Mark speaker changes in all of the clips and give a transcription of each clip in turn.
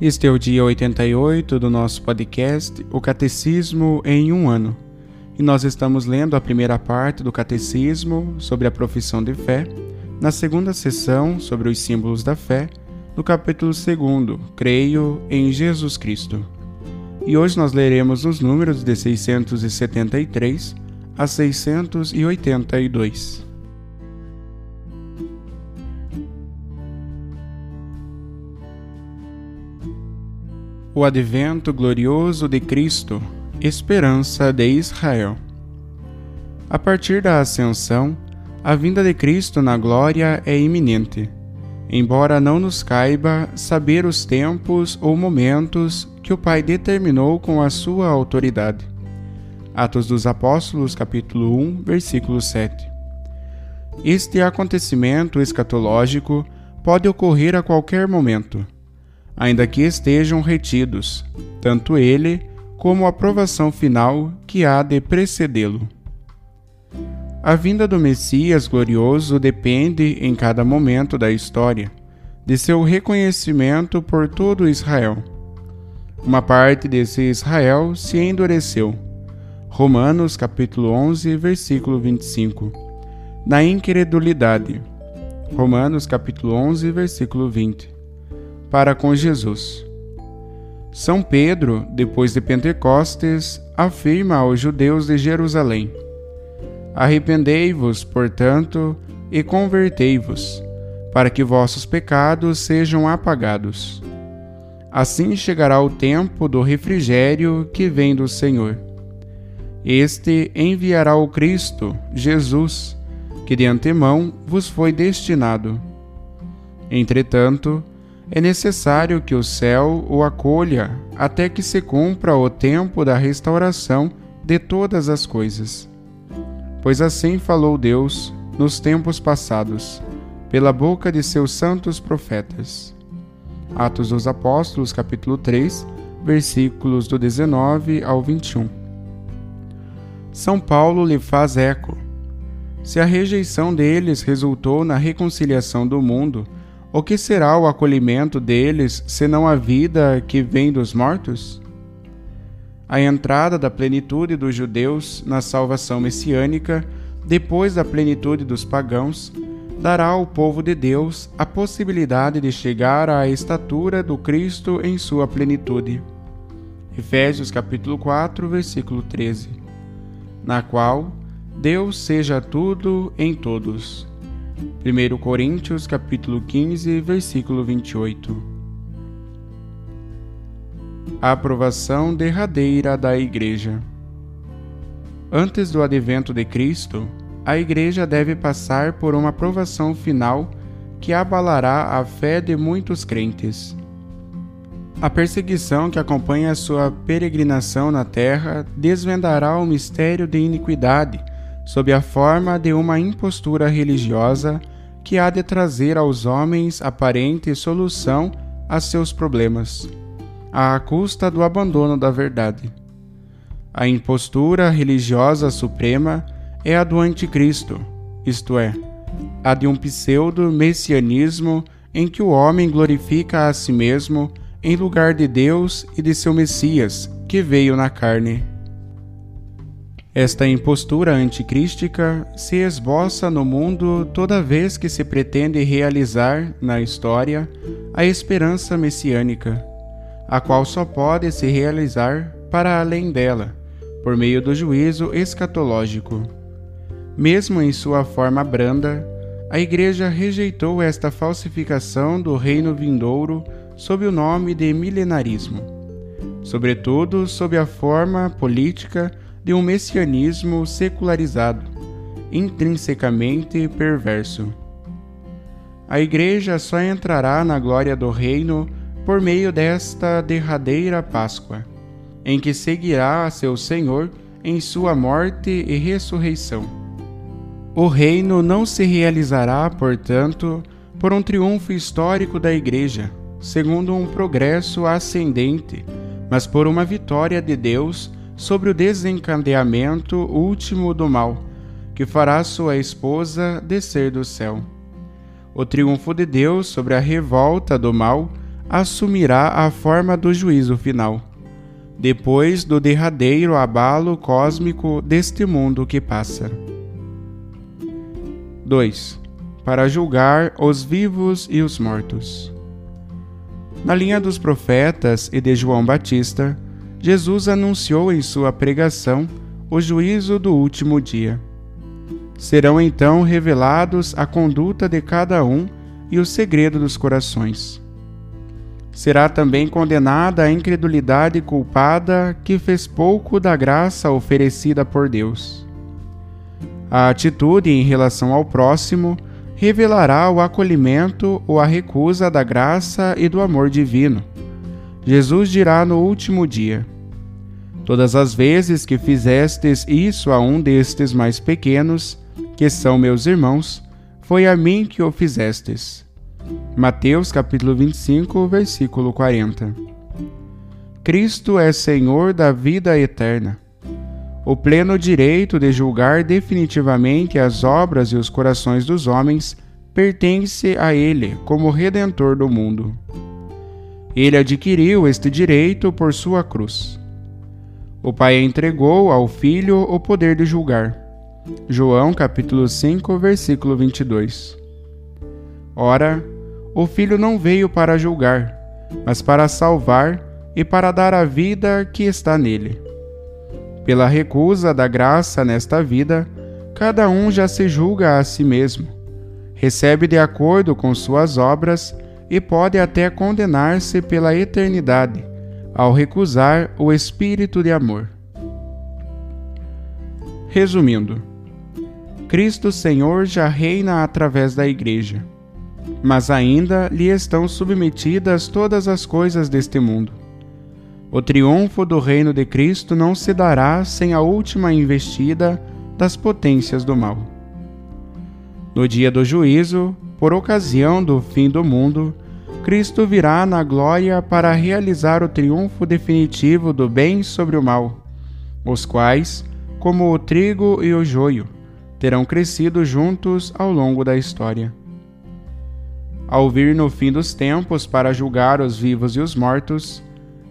Speaker 1: Este é o dia 88 do nosso podcast, O Catecismo em um Ano. E nós estamos lendo a primeira parte do Catecismo sobre a profissão de fé, na segunda sessão sobre os símbolos da fé, no capítulo 2, Creio em Jesus Cristo. E hoje nós leremos os números de 673 a 682. O advento glorioso de Cristo, esperança de Israel. A partir da ascensão, a vinda de Cristo na glória é iminente, embora não nos caiba saber os tempos ou momentos que o Pai determinou com a sua autoridade. Atos dos Apóstolos, capítulo 1, versículo 7. Este acontecimento escatológico pode ocorrer a qualquer momento ainda que estejam retidos, tanto ele como a provação final que há de precedê-lo. A vinda do Messias glorioso depende, em cada momento da história, de seu reconhecimento por todo Israel. Uma parte desse Israel se endureceu. Romanos capítulo 11, versículo 25. Na incredulidade. Romanos capítulo 11, versículo 20 para com Jesus. São Pedro, depois de Pentecostes, afirma aos judeus de Jerusalém: Arrependei-vos, portanto, e convertei-vos, para que vossos pecados sejam apagados. Assim chegará o tempo do refrigério que vem do Senhor. Este enviará o Cristo, Jesus, que de antemão vos foi destinado. Entretanto, é necessário que o céu o acolha até que se cumpra o tempo da restauração de todas as coisas. Pois assim falou Deus nos tempos passados, pela boca de seus santos profetas. Atos dos Apóstolos, capítulo 3, versículos do 19 ao 21. São Paulo lhe faz eco. Se a rejeição deles resultou na reconciliação do mundo, o que será o acolhimento deles senão a vida que vem dos mortos? A entrada da plenitude dos judeus na salvação messiânica, depois da plenitude dos pagãos, dará ao povo de Deus a possibilidade de chegar à estatura do Cristo em sua plenitude. Efésios capítulo 4, versículo 13. Na qual Deus seja tudo em todos. 1 Coríntios capítulo 15, versículo 28. A aprovação derradeira da Igreja. Antes do advento de Cristo, a Igreja deve passar por uma aprovação final que abalará a fé de muitos crentes. A perseguição que acompanha sua peregrinação na terra desvendará o mistério de iniquidade sob a forma de uma impostura religiosa que há de trazer aos homens aparente solução a seus problemas, à custa do abandono da verdade. A impostura religiosa suprema é a do anticristo, isto é, a de um pseudo-messianismo em que o homem glorifica a si mesmo em lugar de Deus e de seu Messias, que veio na carne. Esta impostura anticrística se esboça no mundo toda vez que se pretende realizar, na história, a esperança messiânica, a qual só pode se realizar para além dela, por meio do juízo escatológico. Mesmo em sua forma branda, a Igreja rejeitou esta falsificação do reino vindouro sob o nome de milenarismo, sobretudo sob a forma política de um messianismo secularizado, intrinsecamente perverso. A Igreja só entrará na glória do reino por meio desta derradeira Páscoa, em que seguirá a seu Senhor em sua morte e ressurreição. O reino não se realizará, portanto, por um triunfo histórico da Igreja, segundo um progresso ascendente, mas por uma vitória de Deus sobre o desencadeamento último do mal, que fará sua esposa descer do céu. O triunfo de Deus sobre a revolta do mal assumirá a forma do juízo final, depois do derradeiro abalo cósmico deste mundo que passa. 2. Para julgar os vivos e os mortos. Na linha dos profetas e de João Batista, Jesus anunciou em sua pregação o juízo do último dia. Serão então revelados a conduta de cada um e o segredo dos corações. Será também condenada a incredulidade culpada que fez pouco da graça oferecida por Deus. A atitude em relação ao próximo revelará o acolhimento ou a recusa da graça e do amor divino Jesus dirá no último dia: Todas as vezes que fizestes isso a um destes mais pequenos, que são meus irmãos, foi a mim que o fizestes. Mateus capítulo 25, versículo 40. Cristo é Senhor da vida eterna. O pleno direito de julgar definitivamente as obras e os corações dos homens pertence a Ele como Redentor do mundo. Ele adquiriu este direito por sua cruz. O Pai entregou ao Filho o poder de julgar. João capítulo 5, versículo 22. Ora, o Filho não veio para julgar, mas para salvar e para dar a vida que está nele. Pela recusa da graça nesta vida, cada um já se julga a si mesmo, recebe de acordo com suas obras e pode até condenar-se pela eternidade ao recusar o espírito de amor. Resumindo, Cristo Senhor já reina através da Igreja, mas ainda lhe estão submetidas todas as coisas deste mundo. O triunfo do reino de Cristo não se dará sem a última investida das potências do mal. No dia do juízo, por ocasião do fim do mundo, Cristo virá na glória para realizar o triunfo definitivo do bem sobre o mal, os quais, como o trigo e o joio, terão crescido juntos ao longo da história. Ao vir no fim dos tempos para julgar os vivos e os mortos,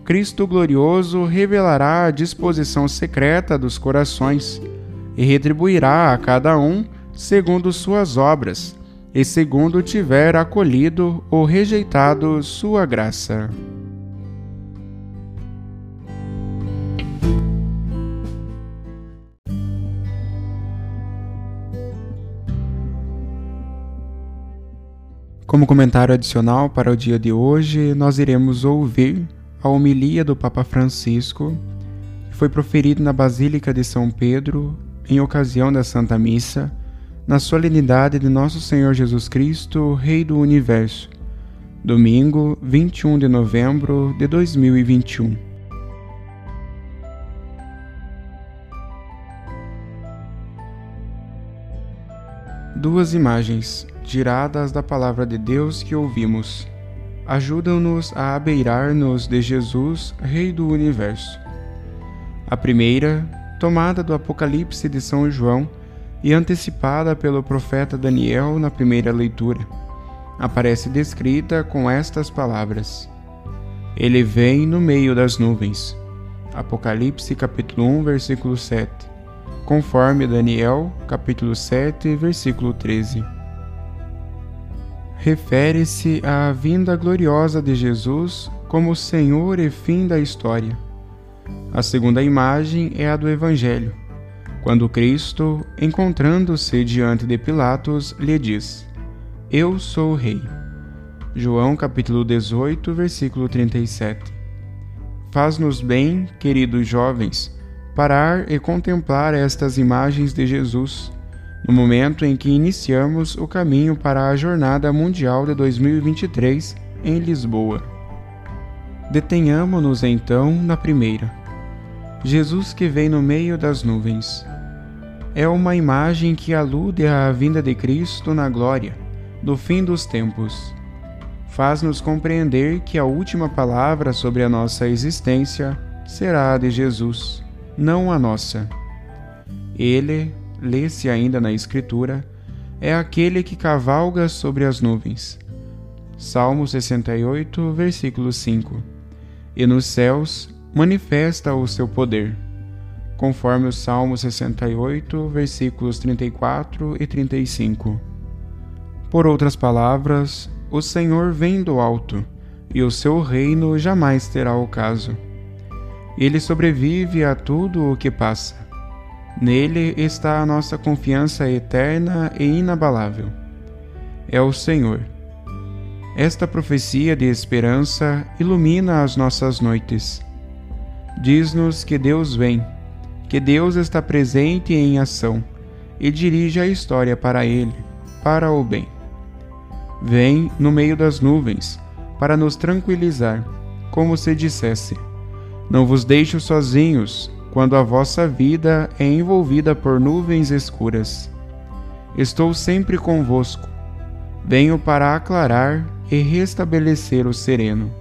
Speaker 1: Cristo glorioso revelará a disposição secreta dos corações e retribuirá a cada um segundo suas obras e segundo tiver acolhido ou rejeitado sua graça. Como comentário adicional para o dia de hoje, nós iremos ouvir a homilia do Papa Francisco, que foi proferido na Basílica de São Pedro em ocasião da Santa Missa na solenidade de Nosso Senhor Jesus Cristo, Rei do Universo, domingo 21 de novembro de 2021. Duas imagens, tiradas da palavra de Deus que ouvimos, ajudam-nos a abeirar-nos de Jesus, Rei do Universo. A primeira, tomada do Apocalipse de São João, e antecipada pelo profeta Daniel na primeira leitura. Aparece descrita com estas palavras: Ele vem no meio das nuvens. Apocalipse capítulo 1, versículo 7. conforme Daniel, capítulo 7, versículo 13. Refere-se à vinda gloriosa de Jesus como Senhor e fim da história. A segunda imagem é a do Evangelho, quando Cristo, encontrando-se diante de Pilatos, lhe diz: Eu sou o Rei. João capítulo 18, versículo 37. Faz-nos bem, queridos jovens, parar e contemplar estas imagens de Jesus, no momento em que iniciamos o caminho para a Jornada Mundial de 2023 em Lisboa. Detenhamo-nos então na primeira. Jesus que vem no meio das nuvens. É uma imagem que alude à vinda de Cristo na glória, do fim dos tempos. Faz-nos compreender que a última palavra sobre a nossa existência será a de Jesus não a nossa. Ele, lê-se ainda na Escritura, é aquele que cavalga sobre as nuvens. Salmo 68, versículo 5. E nos céus manifesta o seu poder, conforme o Salmo 68, versículos 34 e 35. Por outras palavras, o Senhor vem do alto, e o seu reino jamais terá ocaso. Ele sobrevive a tudo o que passa. Nele está a nossa confiança eterna e inabalável. É o Senhor. Esta profecia de esperança ilumina as nossas noites. Diz-nos que Deus vem, que Deus está presente em ação e dirige a história para Ele, para o bem. Vem no meio das nuvens para nos tranquilizar, como se dissesse: não vos deixo sozinhos quando a vossa vida é envolvida por nuvens escuras. Estou sempre convosco. Venho para aclarar e restabelecer o sereno.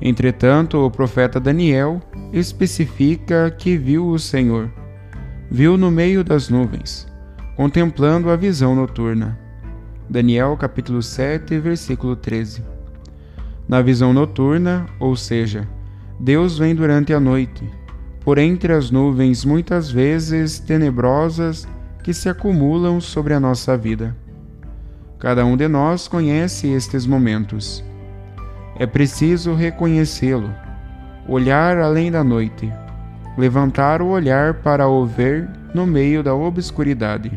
Speaker 1: Entretanto, o profeta Daniel especifica que viu o Senhor. Viu no meio das nuvens, contemplando a visão noturna. Daniel capítulo 7, versículo 13. Na visão noturna, ou seja, Deus vem durante a noite, por entre as nuvens muitas vezes tenebrosas que se acumulam sobre a nossa vida. Cada um de nós conhece estes momentos. É preciso reconhecê-lo, olhar além da noite, levantar o olhar para o ver no meio da obscuridade.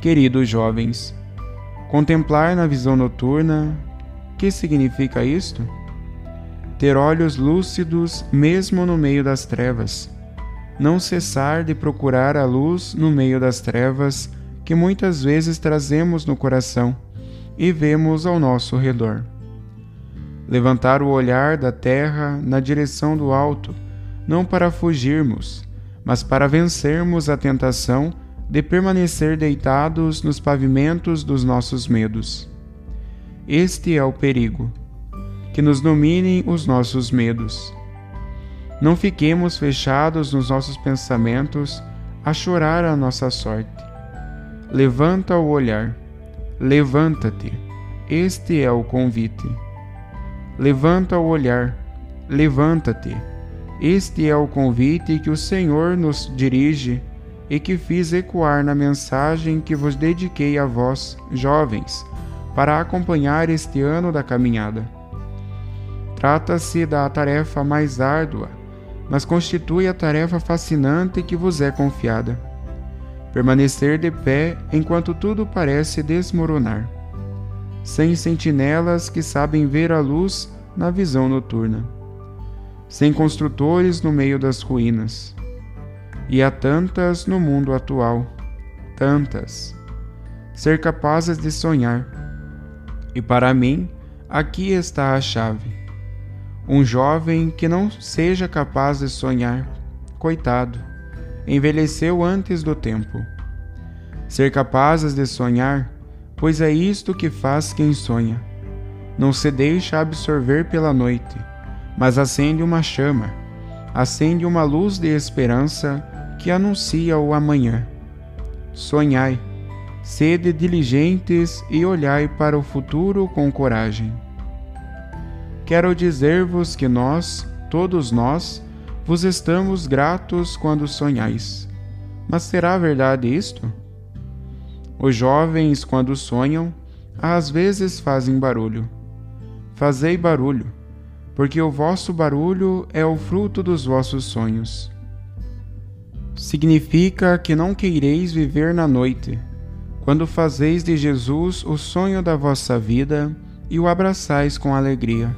Speaker 1: Queridos jovens, contemplar na visão noturna, que significa isto? ter olhos lúcidos mesmo no meio das trevas, não cessar de procurar a luz no meio das trevas que muitas vezes trazemos no coração e vemos ao nosso redor. Levantar o olhar da terra na direção do alto, não para fugirmos, mas para vencermos a tentação de permanecer deitados nos pavimentos dos nossos medos. Este é o perigo que nos dominem os nossos medos. Não fiquemos fechados nos nossos pensamentos a chorar a nossa sorte. Levanta o olhar, levanta-te, este é o convite. Levanta o olhar, levanta-te, este é o convite que o Senhor nos dirige e que fiz ecoar na mensagem que vos dediquei a vós, jovens, para acompanhar este ano da caminhada. Trata-se da tarefa mais árdua, mas constitui a tarefa fascinante que vos é confiada. Permanecer de pé enquanto tudo parece desmoronar, sem sentinelas que sabem ver a luz na visão noturna, sem construtores no meio das ruínas. E há tantas no mundo atual, tantas. Ser capazes de sonhar. E para mim, aqui está a chave um jovem que não seja capaz de sonhar, coitado, envelheceu antes do tempo. Ser capazes de sonhar, pois é isto que faz quem sonha. Não se deixa absorver pela noite, mas acende uma chama, acende uma luz de esperança que anuncia o amanhã. Sonhai, sede diligentes e olhai para o futuro com coragem quero dizer-vos que nós, todos nós, vos estamos gratos quando sonhais. Mas será verdade isto? Os jovens, quando sonham, às vezes fazem barulho. Fazei barulho, porque o vosso barulho é o fruto dos vossos sonhos. Significa que não queireis viver na noite, quando fazeis de Jesus o sonho da vossa vida e o abraçais com alegria,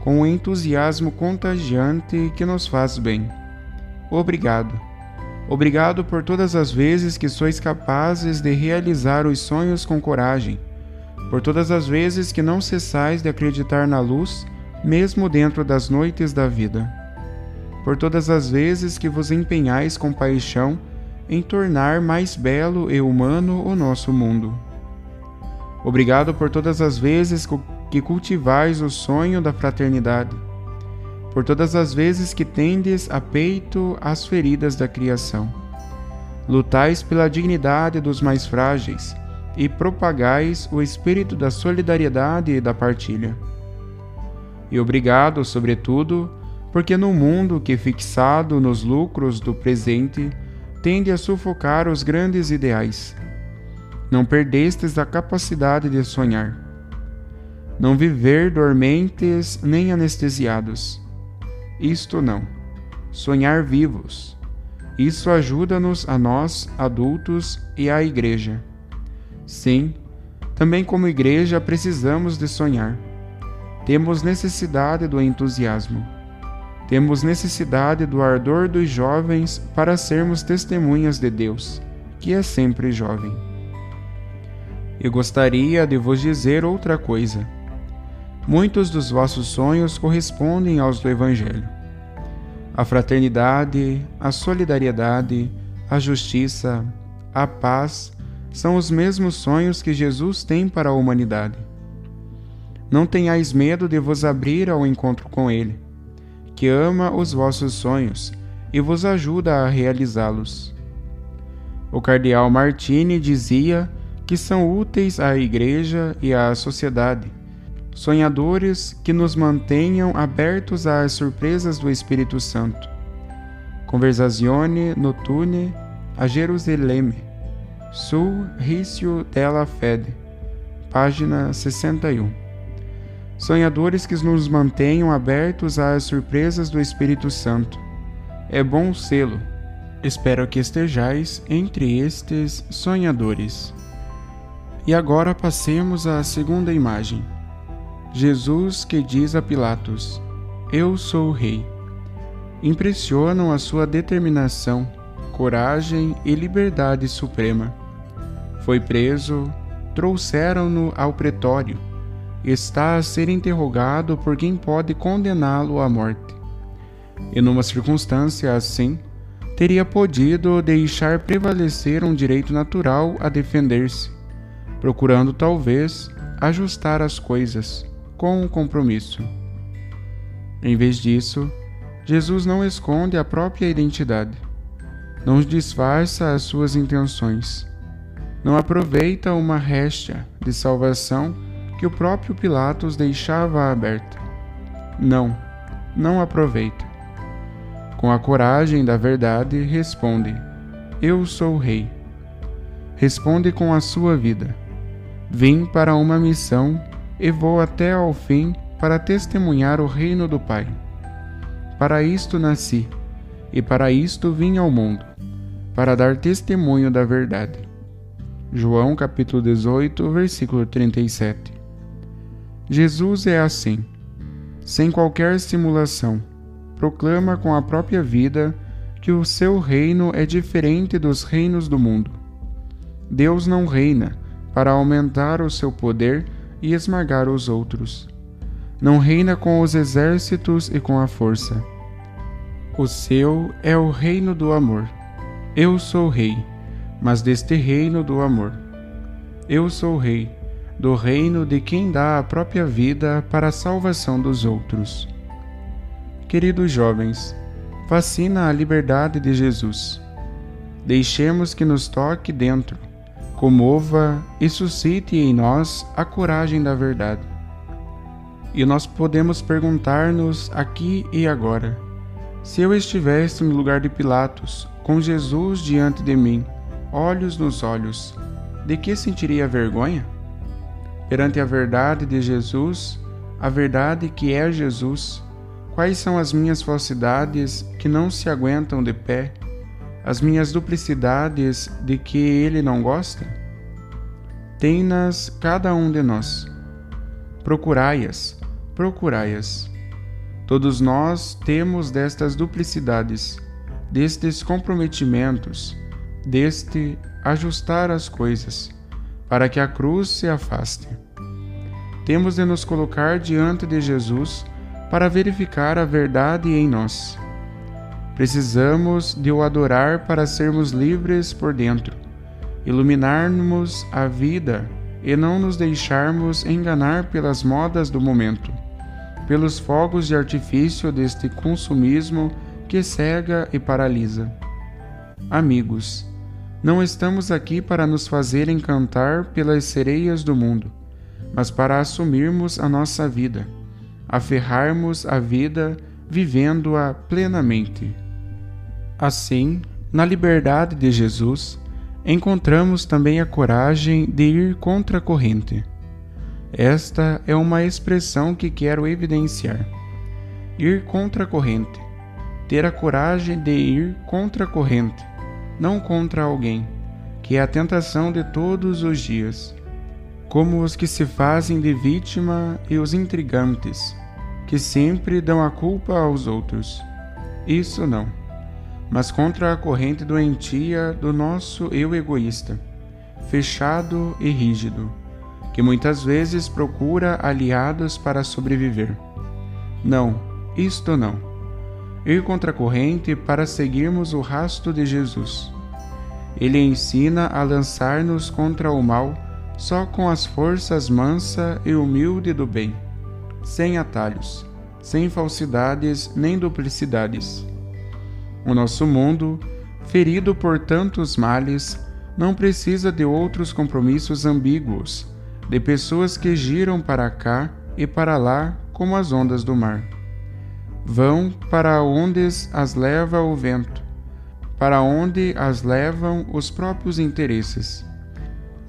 Speaker 1: com o entusiasmo contagiante que nos faz bem. Obrigado. Obrigado por todas as vezes que sois capazes de realizar os sonhos com coragem, por todas as vezes que não cessais de acreditar na luz, mesmo dentro das noites da vida, por todas as vezes que vos empenhais com paixão em tornar mais belo e humano o nosso mundo. Obrigado por todas as vezes que cultivais o sonho da fraternidade por todas as vezes que tendes a peito as feridas da criação. Lutais pela dignidade dos mais frágeis e propagais o espírito da solidariedade e da partilha. E obrigado, sobretudo, porque no mundo que fixado nos lucros do presente tende a sufocar os grandes ideais, não perdestes a capacidade de sonhar. Não viver dormentes nem anestesiados isto não. Sonhar vivos. Isso ajuda-nos a nós, adultos, e à Igreja. Sim, também como Igreja precisamos de sonhar. Temos necessidade do entusiasmo. Temos necessidade do ardor dos jovens para sermos testemunhas de Deus, que é sempre jovem. Eu gostaria de vos dizer outra coisa Muitos dos vossos sonhos correspondem aos do Evangelho. A fraternidade, a solidariedade, a justiça, a paz são os mesmos sonhos que Jesus tem para a humanidade. Não tenhais medo de vos abrir ao encontro com Ele, que ama os vossos sonhos e vos ajuda a realizá-los. O cardeal Martini dizia que são úteis à Igreja e à sociedade sonhadores que nos mantenham abertos às surpresas do Espírito Santo. Conversazione notturne a Jerusalém, sul ricio della fede, página 61. Sonhadores que nos mantenham abertos às surpresas do Espírito Santo. É bom sê-lo. Espero que estejais entre estes sonhadores. E agora passemos à segunda imagem. Jesus que diz a Pilatos: Eu sou o Rei. Impressionam a sua determinação, coragem e liberdade suprema. Foi preso, trouxeram-no ao pretório. Está a ser interrogado por quem pode condená-lo à morte. E numa circunstância assim, teria podido deixar prevalecer um direito natural a defender-se, procurando talvez ajustar as coisas com o compromisso. Em vez disso, Jesus não esconde a própria identidade, não disfarça as suas intenções, não aproveita uma réstia de salvação que o próprio Pilatos deixava aberta. Não, não aproveita. Com a coragem da verdade, responde: Eu sou o Rei. Responde com a sua vida. Vim para uma missão e vou até ao fim para testemunhar o reino do Pai. Para isto nasci, e para isto vim ao mundo, para dar testemunho da verdade. João capítulo 18, versículo 37. Jesus é assim, sem qualquer simulação, proclama com a própria vida que o seu reino é diferente dos reinos do mundo. Deus não reina para aumentar o seu poder e esmagar os outros. Não reina com os exércitos e com a força. O seu é o reino do amor. Eu sou rei, mas deste reino do amor. Eu sou rei, do reino de quem dá a própria vida para a salvação dos outros. Queridos jovens, fascina a liberdade de Jesus. Deixemos que nos toque dentro comova e suscite em nós a coragem da verdade. E nós podemos perguntar-nos aqui e agora: Se eu estivesse no lugar de Pilatos, com Jesus diante de mim, olhos nos olhos, de que sentiria vergonha? Perante a verdade de Jesus, a verdade que é Jesus, quais são as minhas falsidades que não se aguentam de pé, as minhas duplicidades de que ele não gosta? Tem-nas cada um de nós. Procurai-as, procurai-as. Todos nós temos destas duplicidades, destes comprometimentos, deste ajustar as coisas, para que a cruz se afaste. Temos de nos colocar diante de Jesus para verificar a verdade em nós. Precisamos de o adorar para sermos livres por dentro, iluminarmos a vida e não nos deixarmos enganar pelas modas do momento, pelos fogos de artifício deste consumismo que cega e paralisa. Amigos, não estamos aqui para nos fazer encantar pelas sereias do mundo, mas para assumirmos a nossa vida, aferrarmos a vida vivendo-a plenamente. Assim, na liberdade de Jesus, encontramos também a coragem de ir contra a corrente. Esta é uma expressão que quero evidenciar. Ir contra a corrente. Ter a coragem de ir contra a corrente, não contra alguém, que é a tentação de todos os dias, como os que se fazem de vítima e os intrigantes, que sempre dão a culpa aos outros. Isso não mas contra a corrente doentia do nosso eu egoísta, fechado e rígido, que muitas vezes procura aliados para sobreviver. Não, isto não. Ir contra a corrente para seguirmos o rasto de Jesus. Ele ensina a lançar-nos contra o mal só com as forças mansa e humilde do bem, sem atalhos, sem falsidades nem duplicidades o nosso mundo, ferido por tantos males, não precisa de outros compromissos ambíguos, de pessoas que giram para cá e para lá como as ondas do mar. Vão para onde as leva o vento, para onde as levam os próprios interesses,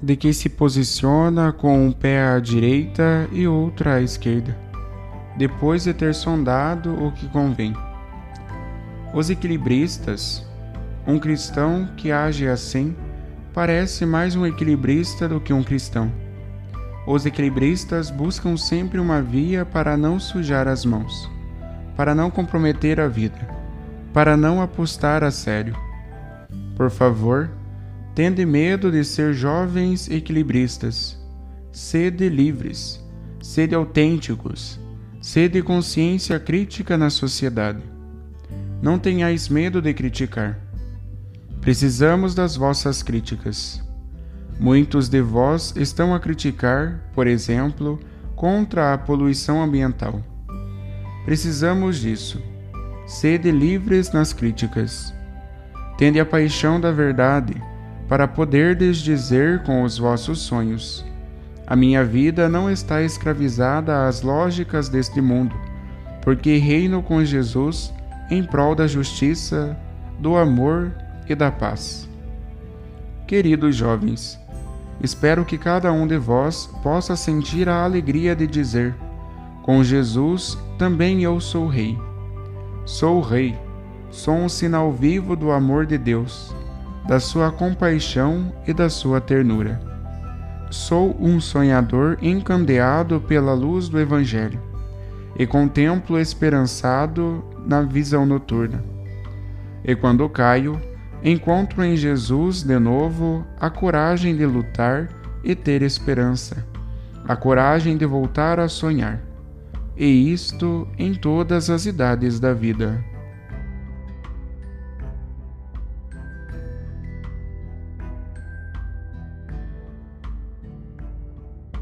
Speaker 1: de que se posiciona com um pé à direita e outro à esquerda, depois de ter sondado o que convém. Os equilibristas, um cristão que age assim, parece mais um equilibrista do que um cristão. Os equilibristas buscam sempre uma via para não sujar as mãos, para não comprometer a vida, para não apostar a sério. Por favor, tende medo de ser jovens equilibristas. Sede livres, sede autênticos, sede consciência crítica na sociedade. Não tenhais medo de criticar. Precisamos das vossas críticas. Muitos de vós estão a criticar, por exemplo, contra a poluição ambiental. Precisamos disso. Sede livres nas críticas. Tende a paixão da verdade, para poderdes dizer com os vossos sonhos: A minha vida não está escravizada às lógicas deste mundo, porque reino com Jesus em prol da justiça, do amor e da paz. Queridos jovens, espero que cada um de vós possa sentir a alegria de dizer: Com Jesus também eu sou Rei. Sou Rei, sou um sinal vivo do amor de Deus, da sua compaixão e da sua ternura. Sou um sonhador encandeado pela luz do Evangelho e contemplo esperançado na visão noturna. E quando caio, encontro em Jesus de novo a coragem de lutar e ter esperança, a coragem de voltar a sonhar, e isto em todas as idades da vida.